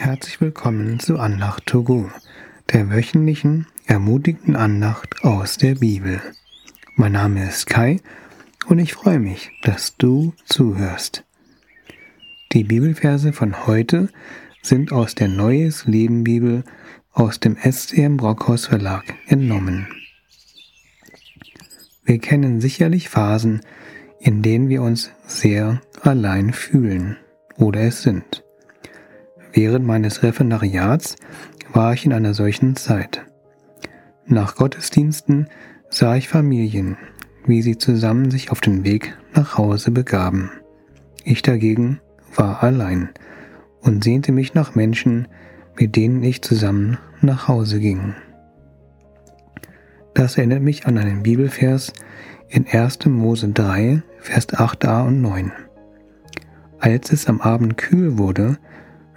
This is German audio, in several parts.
Herzlich willkommen zu Andacht to go, der wöchentlichen ermutigten Andacht aus der Bibel. Mein Name ist Kai und ich freue mich, dass du zuhörst. Die Bibelverse von heute sind aus der Neues Leben Bibel aus dem SCM Brockhaus Verlag entnommen. Wir kennen sicherlich Phasen, in denen wir uns sehr allein fühlen oder es sind. Während meines Referendariats war ich in einer solchen Zeit. Nach Gottesdiensten sah ich Familien, wie sie zusammen sich auf den Weg nach Hause begaben. Ich dagegen war allein und sehnte mich nach Menschen, mit denen ich zusammen nach Hause ging. Das erinnert mich an einen Bibelvers in 1. Mose 3, Vers 8a und 9. Als es am Abend kühl wurde,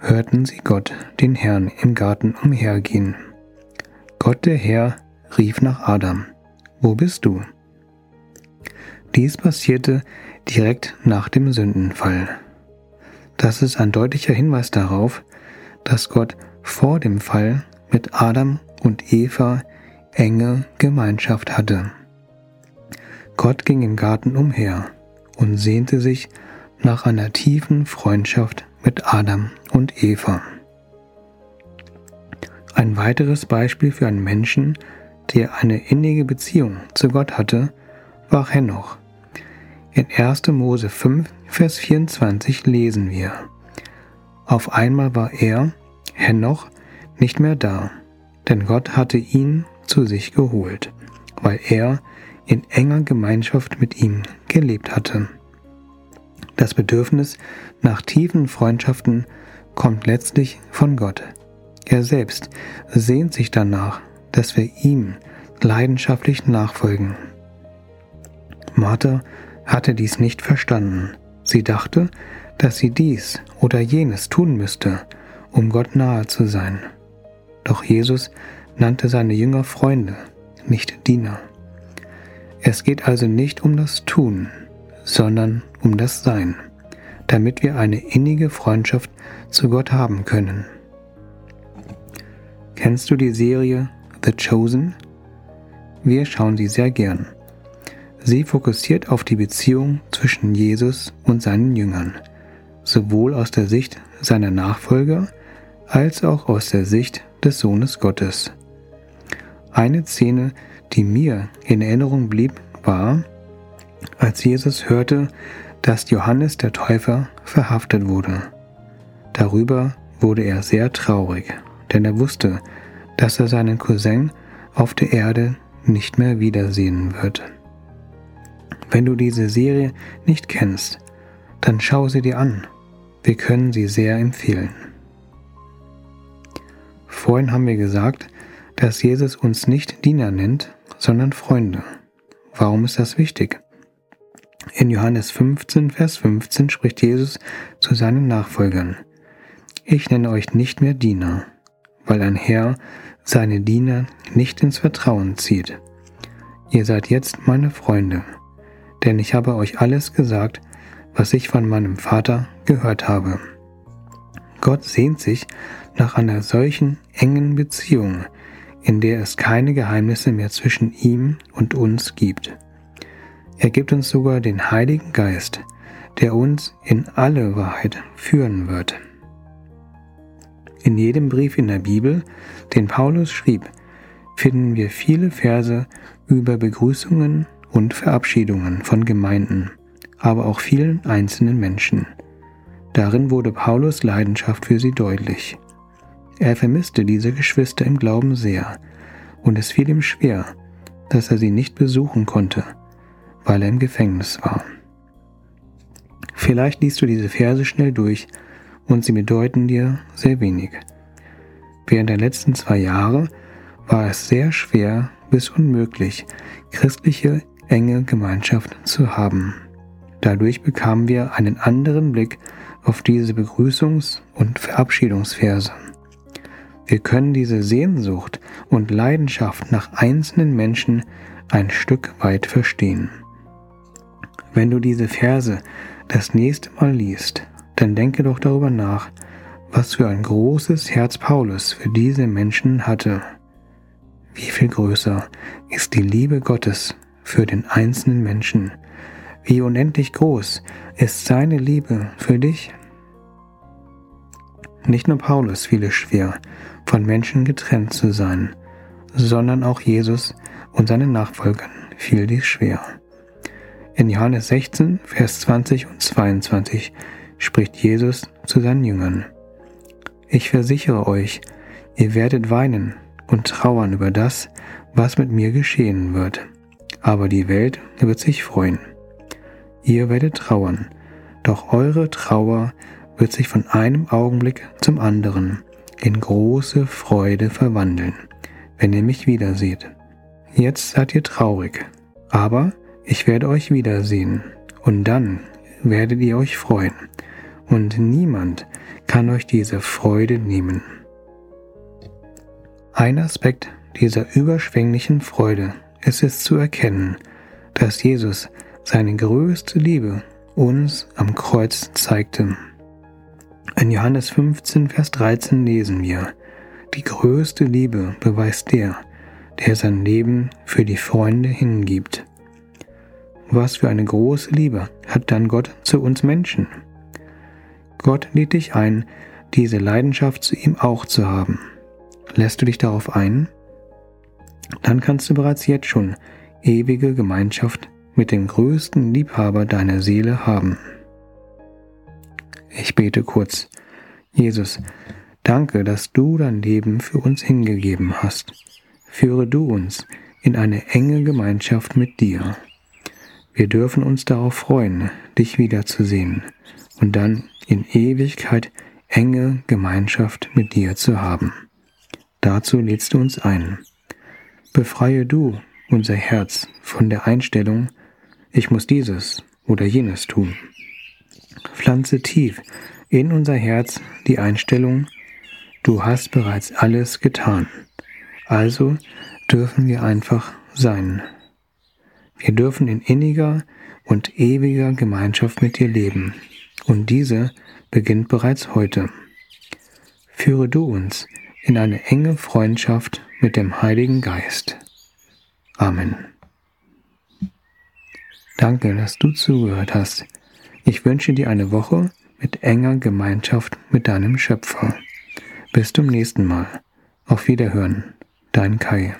hörten sie Gott, den Herrn, im Garten umhergehen. Gott der Herr rief nach Adam, Wo bist du? Dies passierte direkt nach dem Sündenfall. Das ist ein deutlicher Hinweis darauf, dass Gott vor dem Fall mit Adam und Eva enge Gemeinschaft hatte. Gott ging im Garten umher und sehnte sich nach einer tiefen Freundschaft mit Adam und Eva. Ein weiteres Beispiel für einen Menschen, der eine innige Beziehung zu Gott hatte, war Henoch. In 1. Mose 5, Vers 24 lesen wir, Auf einmal war er, Henoch, nicht mehr da, denn Gott hatte ihn zu sich geholt, weil er in enger Gemeinschaft mit ihm gelebt hatte. Das Bedürfnis nach tiefen Freundschaften kommt letztlich von Gott. Er selbst sehnt sich danach, dass wir ihm leidenschaftlich nachfolgen. Martha hatte dies nicht verstanden. Sie dachte, dass sie dies oder jenes tun müsste, um Gott nahe zu sein. Doch Jesus nannte seine Jünger Freunde, nicht Diener. Es geht also nicht um das Tun, sondern um das Sein, damit wir eine innige Freundschaft zu Gott haben können. Kennst du die Serie The Chosen? Wir schauen sie sehr gern. Sie fokussiert auf die Beziehung zwischen Jesus und seinen Jüngern, sowohl aus der Sicht seiner Nachfolger als auch aus der Sicht des Sohnes Gottes. Eine Szene, die mir in Erinnerung blieb, war, als Jesus hörte, dass Johannes der Täufer verhaftet wurde. Darüber wurde er sehr traurig, denn er wusste, dass er seinen Cousin auf der Erde nicht mehr wiedersehen wird. Wenn du diese Serie nicht kennst, dann schau sie dir an. Wir können sie sehr empfehlen. Vorhin haben wir gesagt, dass Jesus uns nicht Diener nennt, sondern Freunde. Warum ist das wichtig? In Johannes 15, Vers 15 spricht Jesus zu seinen Nachfolgern. Ich nenne euch nicht mehr Diener, weil ein Herr seine Diener nicht ins Vertrauen zieht. Ihr seid jetzt meine Freunde, denn ich habe euch alles gesagt, was ich von meinem Vater gehört habe. Gott sehnt sich nach einer solchen engen Beziehung, in der es keine Geheimnisse mehr zwischen ihm und uns gibt. Er gibt uns sogar den Heiligen Geist, der uns in alle Wahrheit führen wird. In jedem Brief in der Bibel, den Paulus schrieb, finden wir viele Verse über Begrüßungen und Verabschiedungen von Gemeinden, aber auch vielen einzelnen Menschen. Darin wurde Paulus Leidenschaft für sie deutlich. Er vermisste diese Geschwister im Glauben sehr, und es fiel ihm schwer, dass er sie nicht besuchen konnte, weil er im Gefängnis war. Vielleicht liest du diese Verse schnell durch und sie bedeuten dir sehr wenig. Während der letzten zwei Jahre war es sehr schwer bis unmöglich, christliche enge Gemeinschaft zu haben. Dadurch bekamen wir einen anderen Blick auf diese Begrüßungs- und Verabschiedungsverse. Wir können diese Sehnsucht und Leidenschaft nach einzelnen Menschen ein Stück weit verstehen. Wenn du diese Verse das nächste Mal liest, dann denke doch darüber nach, Was für ein großes Herz Paulus für diese Menschen hatte. Wie viel größer ist die Liebe Gottes für den einzelnen Menschen. Wie unendlich groß ist seine Liebe für dich. Nicht nur Paulus fiel es schwer, von Menschen getrennt zu sein, sondern auch Jesus und seinen Nachfolgern fiel dies schwer. In Johannes 16, Vers 20 und 22 spricht Jesus zu seinen Jüngern. Ich versichere euch, ihr werdet weinen und trauern über das, was mit mir geschehen wird. Aber die Welt wird sich freuen. Ihr werdet trauern, doch eure Trauer wird sich von einem Augenblick zum anderen in große Freude verwandeln, wenn ihr mich wiederseht. Jetzt seid ihr traurig, aber ich werde euch wiedersehen, und dann werdet ihr euch freuen, und niemand kann euch diese Freude nehmen. Ein Aspekt dieser überschwänglichen Freude ist es zu erkennen, dass Jesus seine größte Liebe uns am Kreuz zeigte. In Johannes 15, Vers 13 lesen wir, die größte Liebe beweist der, der sein Leben für die Freunde hingibt. Was für eine große Liebe hat dann Gott zu uns Menschen? Gott lädt dich ein, diese Leidenschaft zu ihm auch zu haben. Lässt du dich darauf ein? Dann kannst du bereits jetzt schon ewige Gemeinschaft mit dem größten Liebhaber deiner Seele haben. Ich bete kurz. Jesus, danke, dass du dein Leben für uns hingegeben hast. Führe du uns in eine enge Gemeinschaft mit dir. Wir dürfen uns darauf freuen, dich wiederzusehen und dann in Ewigkeit enge Gemeinschaft mit dir zu haben. Dazu lädst du uns ein. Befreie du unser Herz von der Einstellung, ich muss dieses oder jenes tun. Pflanze tief in unser Herz die Einstellung, du hast bereits alles getan. Also dürfen wir einfach sein. Wir dürfen in inniger und ewiger Gemeinschaft mit dir leben. Und diese beginnt bereits heute. Führe du uns in eine enge Freundschaft mit dem Heiligen Geist. Amen. Danke, dass du zugehört hast. Ich wünsche dir eine Woche mit enger Gemeinschaft mit deinem Schöpfer. Bis zum nächsten Mal. Auf Wiederhören. Dein Kai.